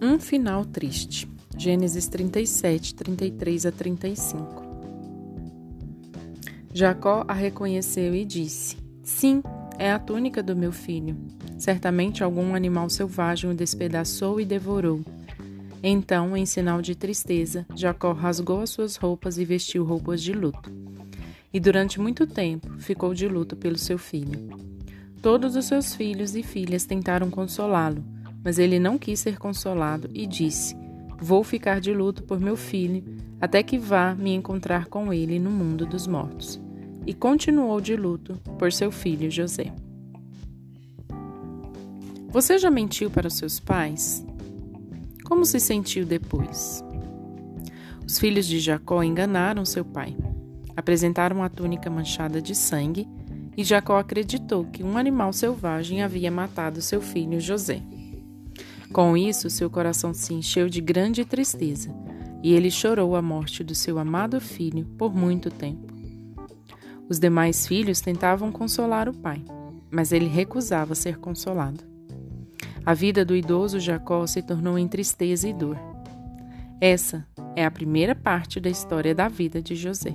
Um final triste. Gênesis 37, 33 a 35. Jacó a reconheceu e disse: Sim, é a túnica do meu filho. Certamente algum animal selvagem o despedaçou e devorou. Então, em sinal de tristeza, Jacó rasgou as suas roupas e vestiu roupas de luto. E durante muito tempo ficou de luto pelo seu filho. Todos os seus filhos e filhas tentaram consolá-lo, mas ele não quis ser consolado e disse: Vou ficar de luto por meu filho, até que vá me encontrar com ele no mundo dos mortos. E continuou de luto por seu filho José. Você já mentiu para os seus pais? Como se sentiu depois? Os filhos de Jacó enganaram seu pai. Apresentaram a túnica manchada de sangue e Jacó acreditou que um animal selvagem havia matado seu filho José. Com isso, seu coração se encheu de grande tristeza e ele chorou a morte do seu amado filho por muito tempo. Os demais filhos tentavam consolar o pai, mas ele recusava ser consolado. A vida do idoso Jacó se tornou em tristeza e dor. Essa é a primeira parte da história da vida de José.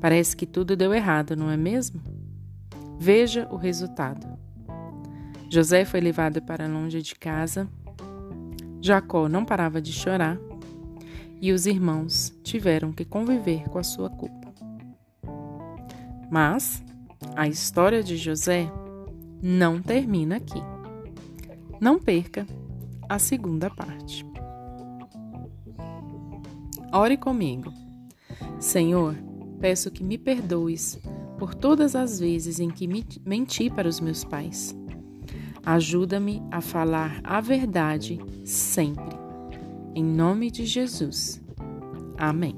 Parece que tudo deu errado, não é mesmo? Veja o resultado. José foi levado para longe de casa. Jacó não parava de chorar e os irmãos tiveram que conviver com a sua culpa. Mas a história de José não termina aqui. Não perca a segunda parte. Ore comigo. Senhor, peço que me perdoes por todas as vezes em que menti para os meus pais Ajuda-me a falar a verdade sempre. Em nome de Jesus. Amém.